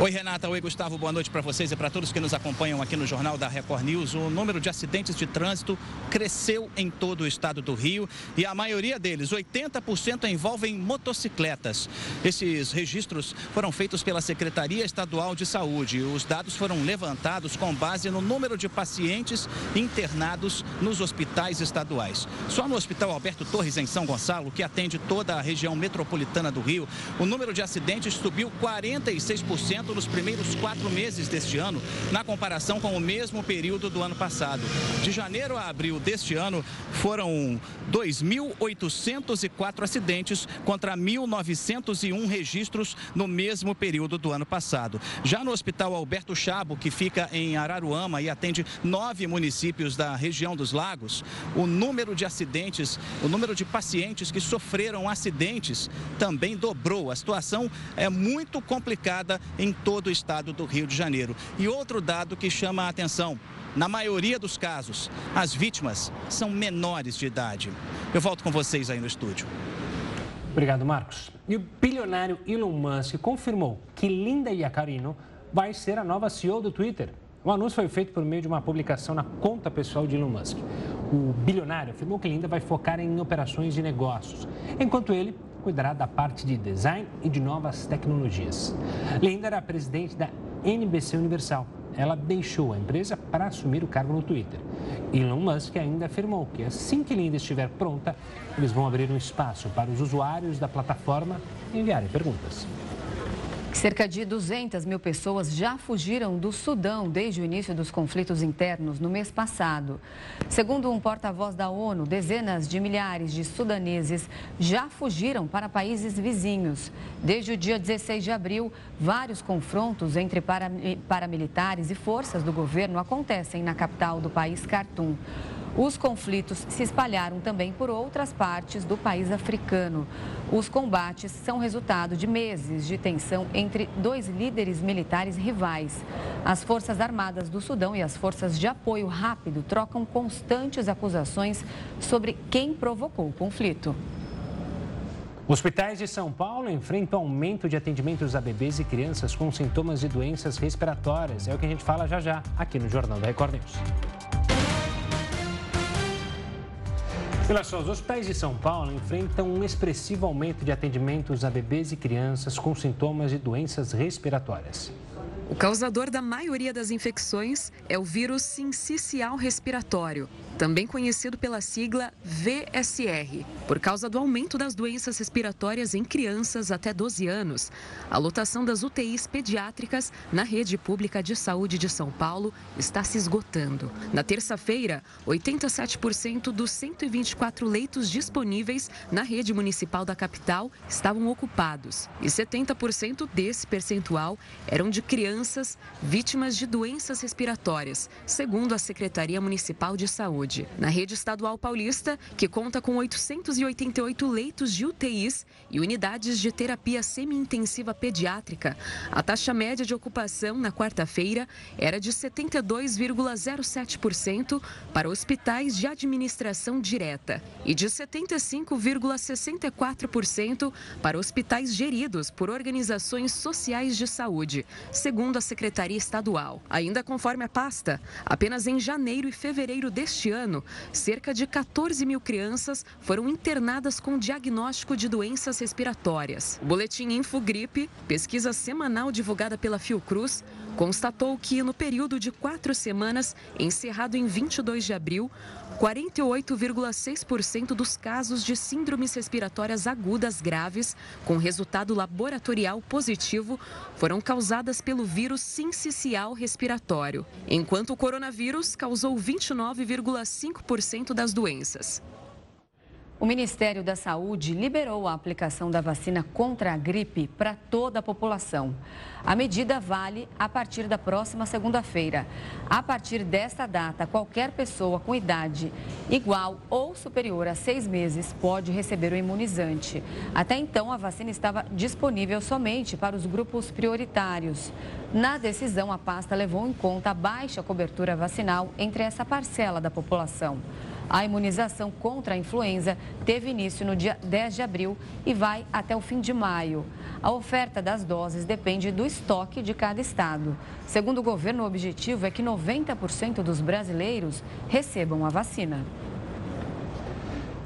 Oi, Renata. Oi, Gustavo. Boa noite para vocês e para todos que nos acompanham aqui no Jornal da Record News. O número de acidentes de trânsito cresceu em todo o estado do Rio e a maioria deles, 80%, envolvem motocicletas. Esses registros foram feitos pela Secretaria Estadual de Saúde. Os dados foram levantados com base no número de pacientes internados nos hospitais estaduais. Só no Hospital Alberto Torres, em São Gonçalo, que atende toda a região metropolitana do Rio, o número de acidentes subiu 46% nos primeiros quatro meses deste ano, na comparação com o mesmo período do ano passado. De janeiro a abril deste ano, foram 2.804 acidentes contra 1.901 registros no mesmo período do ano passado. Já no Hospital Alberto Chabo, que fica em Araruama e atende nove municípios da região dos Lagos, o número de acidentes, o número de pacientes que sofreram acidentes também dobrou. A situação é muito complicada em todo o estado do Rio de Janeiro. E outro dado que chama a atenção: na maioria dos casos, as vítimas são menores de idade. Eu volto com vocês aí no estúdio. Obrigado, Marcos. E o bilionário Elon Musk confirmou que Linda Iacarino vai ser a nova CEO do Twitter. O anúncio foi feito por meio de uma publicação na conta pessoal de Elon Musk. O bilionário afirmou que Linda vai focar em operações de negócios, enquanto ele cuidará da parte de design e de novas tecnologias. Linda era presidente da NBC Universal. Ela deixou a empresa para assumir o cargo no Twitter. Elon Musk ainda afirmou que assim que Linda estiver pronta, eles vão abrir um espaço para os usuários da plataforma enviarem perguntas. Cerca de 200 mil pessoas já fugiram do Sudão desde o início dos conflitos internos no mês passado. Segundo um porta-voz da ONU, dezenas de milhares de sudaneses já fugiram para países vizinhos. Desde o dia 16 de abril, vários confrontos entre paramilitares e forças do governo acontecem na capital do país, Khartoum. Os conflitos se espalharam também por outras partes do país africano. Os combates são resultado de meses de tensão entre dois líderes militares rivais. As Forças Armadas do Sudão e as Forças de Apoio Rápido trocam constantes acusações sobre quem provocou o conflito. Hospitais de São Paulo enfrentam aumento de atendimentos a bebês e crianças com sintomas de doenças respiratórias. É o que a gente fala já já aqui no Jornal da Record News. Olha só, os hospitais de São Paulo enfrentam um expressivo aumento de atendimentos a bebês e crianças com sintomas de doenças respiratórias. O causador da maioria das infecções é o vírus sincicial respiratório, também conhecido pela sigla VSR. Por causa do aumento das doenças respiratórias em crianças até 12 anos, a lotação das UTIs pediátricas na rede pública de saúde de São Paulo está se esgotando. Na terça-feira, 87% dos 124 leitos disponíveis na rede municipal da capital estavam ocupados e 70% desse percentual eram de crianças vítimas de doenças respiratórias, segundo a Secretaria Municipal de Saúde saúde. Na rede estadual paulista, que conta com 888 leitos de UTIs e unidades de terapia semi-intensiva pediátrica, a taxa média de ocupação na quarta-feira era de 72,07% para hospitais de administração direta e de 75,64% para hospitais geridos por organizações sociais de saúde, segundo a Secretaria Estadual. Ainda conforme a pasta, apenas em janeiro e fevereiro deste ano, cerca de 14 mil crianças foram internadas com diagnóstico de doenças respiratórias. O boletim Infogripe, pesquisa semanal divulgada pela Fiocruz, constatou que no período de quatro semanas, encerrado em 22 de abril, 48,6% dos casos de síndromes respiratórias agudas graves, com resultado laboratorial positivo, foram causadas pelo vírus sincicial respiratório, enquanto o coronavírus causou 29,5% das doenças. O Ministério da Saúde liberou a aplicação da vacina contra a gripe para toda a população. A medida vale a partir da próxima segunda-feira. A partir desta data, qualquer pessoa com idade igual ou superior a seis meses pode receber o imunizante. Até então, a vacina estava disponível somente para os grupos prioritários. Na decisão, a pasta levou em conta a baixa cobertura vacinal entre essa parcela da população. A imunização contra a influenza teve início no dia 10 de abril e vai até o fim de maio. A oferta das doses depende do estoque de cada estado. Segundo o governo, o objetivo é que 90% dos brasileiros recebam a vacina.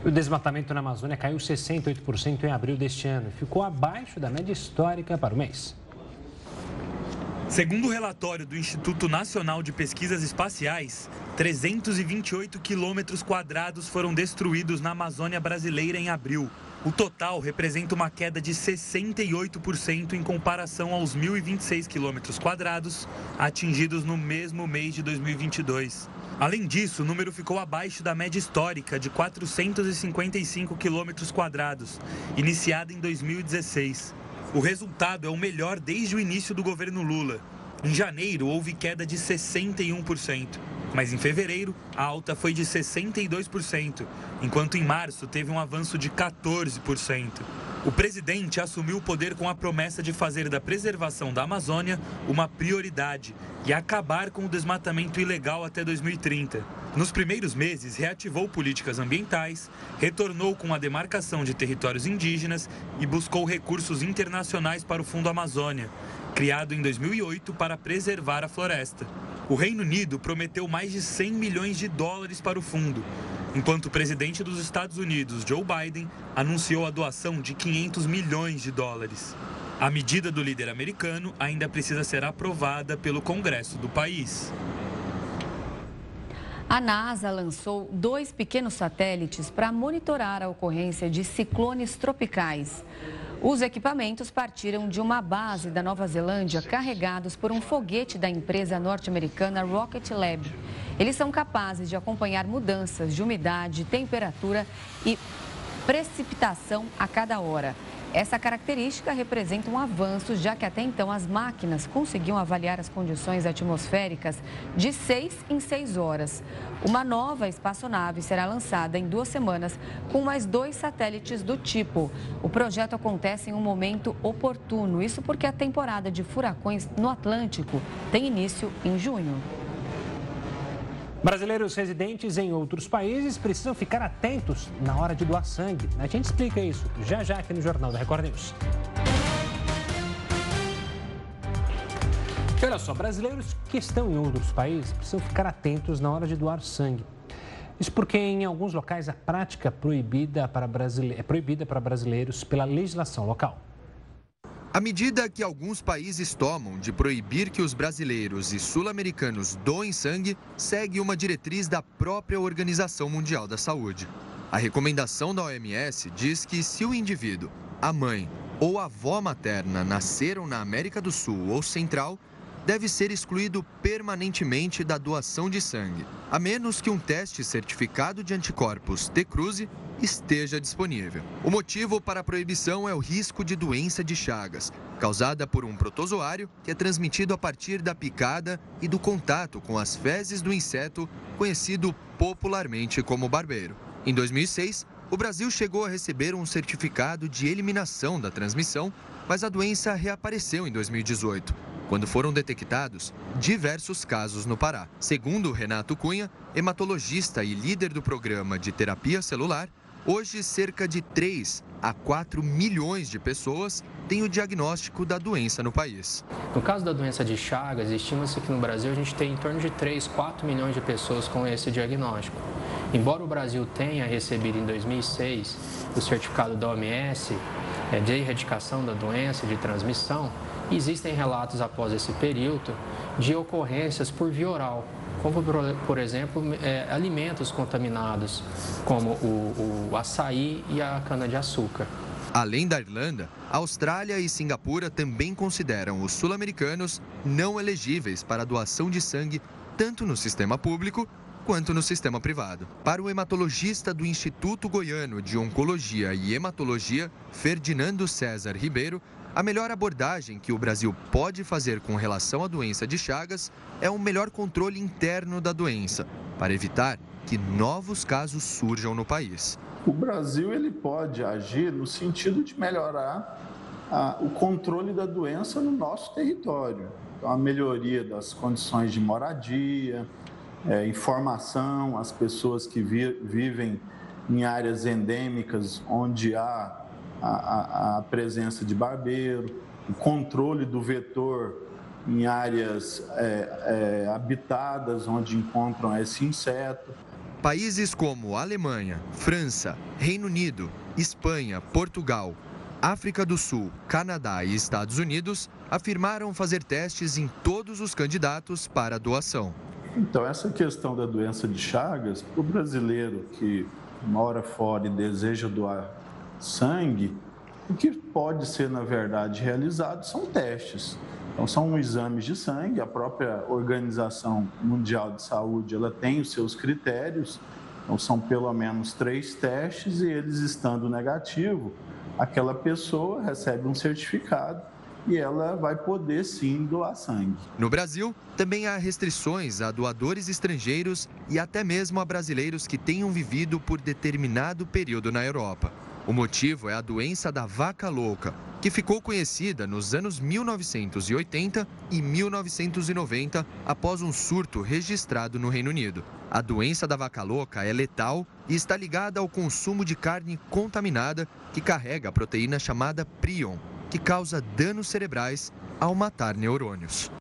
O desmatamento na Amazônia caiu 68% em abril deste ano e ficou abaixo da média histórica para o mês. Segundo o relatório do Instituto Nacional de Pesquisas Espaciais, 328 quilômetros quadrados foram destruídos na Amazônia brasileira em abril. O total representa uma queda de 68% em comparação aos 1.026 quilômetros quadrados atingidos no mesmo mês de 2022. Além disso, o número ficou abaixo da média histórica de 455 quilômetros quadrados, iniciada em 2016. O resultado é o melhor desde o início do governo Lula. Em janeiro, houve queda de 61%, mas em fevereiro, a alta foi de 62%, enquanto em março teve um avanço de 14%. O presidente assumiu o poder com a promessa de fazer da preservação da Amazônia uma prioridade e acabar com o desmatamento ilegal até 2030. Nos primeiros meses, reativou políticas ambientais, retornou com a demarcação de territórios indígenas e buscou recursos internacionais para o Fundo Amazônia, criado em 2008 para preservar a floresta. O Reino Unido prometeu mais de 100 milhões de dólares para o fundo, enquanto o presidente dos Estados Unidos, Joe Biden, anunciou a doação de 500 milhões de dólares. A medida do líder americano ainda precisa ser aprovada pelo Congresso do país. A NASA lançou dois pequenos satélites para monitorar a ocorrência de ciclones tropicais. Os equipamentos partiram de uma base da Nova Zelândia carregados por um foguete da empresa norte-americana Rocket Lab. Eles são capazes de acompanhar mudanças de umidade, temperatura e precipitação a cada hora. Essa característica representa um avanço, já que até então as máquinas conseguiam avaliar as condições atmosféricas de seis em seis horas. Uma nova espaçonave será lançada em duas semanas com mais dois satélites do tipo. O projeto acontece em um momento oportuno, isso porque a temporada de furacões no Atlântico tem início em junho. Brasileiros residentes em outros países precisam ficar atentos na hora de doar sangue. A gente explica isso já já aqui no Jornal da Record News. E olha só, brasileiros que estão em outros países precisam ficar atentos na hora de doar sangue. Isso porque em alguns locais a prática proibida para brasile... é proibida para brasileiros pela legislação local. A medida que alguns países tomam de proibir que os brasileiros e sul-americanos doem sangue segue uma diretriz da própria Organização Mundial da Saúde. A recomendação da OMS diz que se o indivíduo, a mãe ou a avó materna nasceram na América do Sul ou Central, deve ser excluído permanentemente da doação de sangue, a menos que um teste certificado de anticorpos T-Cruze esteja disponível. O motivo para a proibição é o risco de doença de Chagas, causada por um protozoário que é transmitido a partir da picada e do contato com as fezes do inseto, conhecido popularmente como barbeiro. Em 2006, o Brasil chegou a receber um certificado de eliminação da transmissão, mas a doença reapareceu em 2018 quando foram detectados diversos casos no Pará. Segundo Renato Cunha, hematologista e líder do programa de terapia celular, hoje cerca de 3 a 4 milhões de pessoas têm o diagnóstico da doença no país. No caso da doença de Chagas, estima-se que no Brasil a gente tem em torno de 3, 4 milhões de pessoas com esse diagnóstico. Embora o Brasil tenha recebido em 2006 o certificado da OMS é, de erradicação da doença de transmissão, Existem relatos após esse período de ocorrências por via oral, como, por exemplo, é, alimentos contaminados, como o, o açaí e a cana-de-açúcar. Além da Irlanda, Austrália e Singapura também consideram os sul-americanos não elegíveis para a doação de sangue tanto no sistema público quanto no sistema privado. Para o hematologista do Instituto Goiano de Oncologia e Hematologia, Ferdinando César Ribeiro, a melhor abordagem que o Brasil pode fazer com relação à doença de Chagas é um melhor controle interno da doença, para evitar que novos casos surjam no país. O Brasil ele pode agir no sentido de melhorar a, o controle da doença no nosso território. Então, a melhoria das condições de moradia, é, informação às pessoas que vi, vivem em áreas endêmicas onde há a, a, presença de barbeiro, o controle do vetor em áreas é, é, habitadas onde encontram esse inseto. Países como Alemanha, França, Reino Unido, Espanha, Portugal, África do Sul, Canadá e Estados Unidos afirmaram fazer testes em todos os candidatos para a doação. Então, essa questão da doença de Chagas, para o brasileiro que mora fora e deseja doar sangue, o que pode ser, na verdade, realizado são testes. Então, são exames de sangue, a própria Organização Mundial de Saúde ela tem os seus critérios, então são pelo menos três testes e eles estando negativo, aquela pessoa recebe um certificado e ela vai poder sim doar sangue. No Brasil, também há restrições a doadores estrangeiros e até mesmo a brasileiros que tenham vivido por determinado período na Europa. O motivo é a doença da vaca louca, que ficou conhecida nos anos 1980 e 1990 após um surto registrado no Reino Unido. A doença da vaca louca é letal e está ligada ao consumo de carne contaminada que carrega a proteína chamada prion, que causa danos cerebrais ao matar neurônios.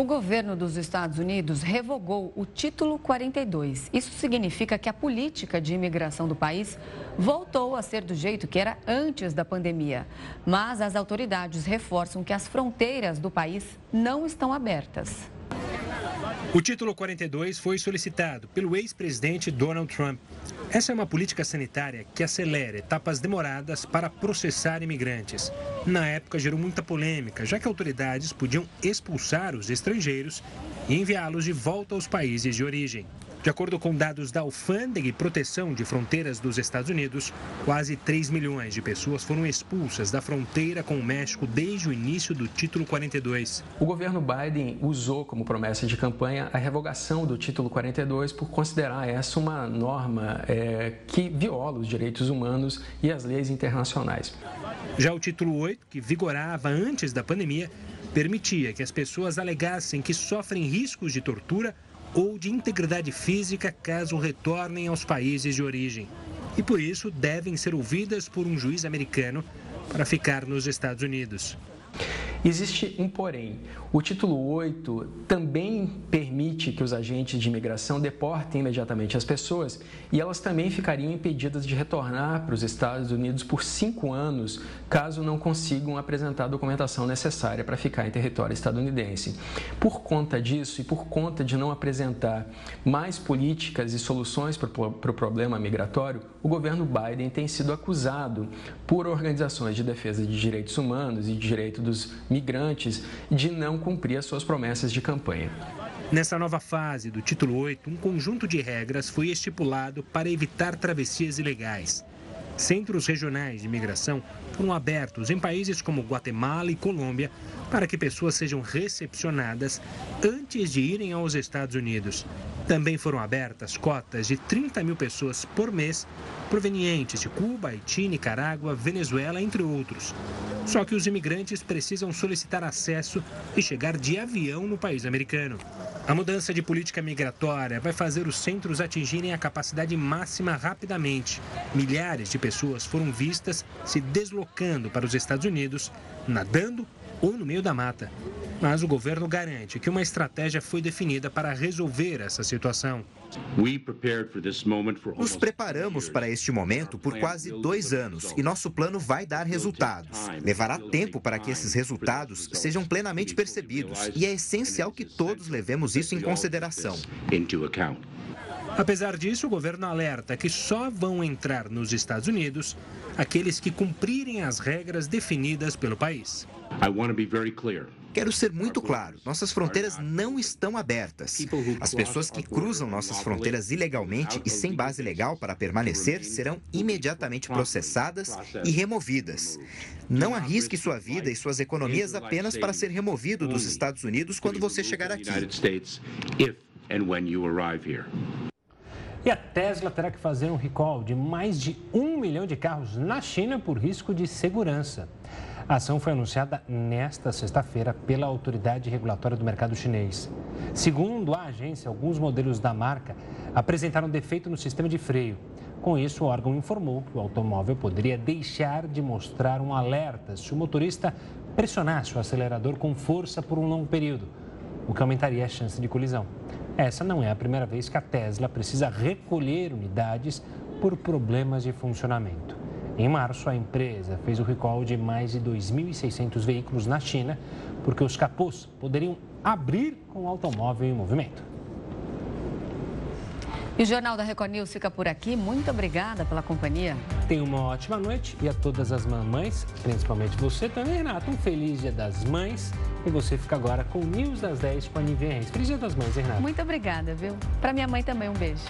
O governo dos Estados Unidos revogou o Título 42. Isso significa que a política de imigração do país voltou a ser do jeito que era antes da pandemia. Mas as autoridades reforçam que as fronteiras do país não estão abertas. O título 42 foi solicitado pelo ex-presidente Donald Trump. Essa é uma política sanitária que acelera etapas demoradas para processar imigrantes. Na época gerou muita polêmica, já que autoridades podiam expulsar os estrangeiros e enviá-los de volta aos países de origem. De acordo com dados da Alfândega e Proteção de Fronteiras dos Estados Unidos, quase 3 milhões de pessoas foram expulsas da fronteira com o México desde o início do Título 42. O governo Biden usou como promessa de campanha a revogação do Título 42 por considerar essa uma norma é, que viola os direitos humanos e as leis internacionais. Já o Título 8, que vigorava antes da pandemia, permitia que as pessoas alegassem que sofrem riscos de tortura ou de integridade física caso retornem aos países de origem. E por isso devem ser ouvidas por um juiz americano para ficar nos Estados Unidos. Existe um porém. O título 8 também permite que os agentes de imigração deportem imediatamente as pessoas e elas também ficariam impedidas de retornar para os Estados Unidos por cinco anos, caso não consigam apresentar a documentação necessária para ficar em território estadunidense. Por conta disso e por conta de não apresentar mais políticas e soluções para o problema migratório, o governo Biden tem sido acusado por organizações de defesa de direitos humanos e de direito dos migrantes de não cumprir as suas promessas de campanha. Nessa nova fase do Título 8, um conjunto de regras foi estipulado para evitar travessias ilegais. Centros regionais de imigração foram abertos em países como Guatemala e Colômbia para que pessoas sejam recepcionadas antes de irem aos Estados Unidos. Também foram abertas cotas de 30 mil pessoas por mês provenientes de Cuba, Haiti, Nicarágua, Venezuela, entre outros. Só que os imigrantes precisam solicitar acesso e chegar de avião no país americano. A mudança de política migratória vai fazer os centros atingirem a capacidade máxima rapidamente. Milhares de pessoas foram vistas se deslocando para os Estados Unidos, nadando ou no meio da mata. Mas o governo garante que uma estratégia foi definida para resolver essa situação. Nos preparamos para este momento por quase dois anos e nosso plano vai dar resultados. Levará tempo para que esses resultados sejam plenamente percebidos e é essencial que todos levemos isso em consideração. Apesar disso, o governo alerta que só vão entrar nos Estados Unidos aqueles que cumprirem as regras definidas pelo país. Quero ser muito claro: nossas fronteiras não estão abertas. As pessoas que cruzam nossas fronteiras ilegalmente e sem base legal para permanecer serão imediatamente processadas e removidas. Não arrisque sua vida e suas economias apenas para ser removido dos Estados Unidos quando você chegar aqui. E a Tesla terá que fazer um recall de mais de um milhão de carros na China por risco de segurança. A ação foi anunciada nesta sexta-feira pela Autoridade Regulatória do Mercado Chinês. Segundo a agência, alguns modelos da marca apresentaram defeito no sistema de freio. Com isso, o órgão informou que o automóvel poderia deixar de mostrar um alerta se o motorista pressionasse o acelerador com força por um longo período, o que aumentaria a chance de colisão. Essa não é a primeira vez que a Tesla precisa recolher unidades por problemas de funcionamento. Em março, a empresa fez o recall de mais de 2.600 veículos na China, porque os capôs poderiam abrir com o automóvel em movimento. E o Jornal da Record News fica por aqui. Muito obrigada pela companhia. Tenha uma ótima noite e a todas as mamães, principalmente você também, Renato, um feliz Dia das Mães. E você fica agora com o News das 10 com a Nivea Reis. Feliz Dia das Mães, Renato. Muito obrigada, viu? Para minha mãe também, um beijo.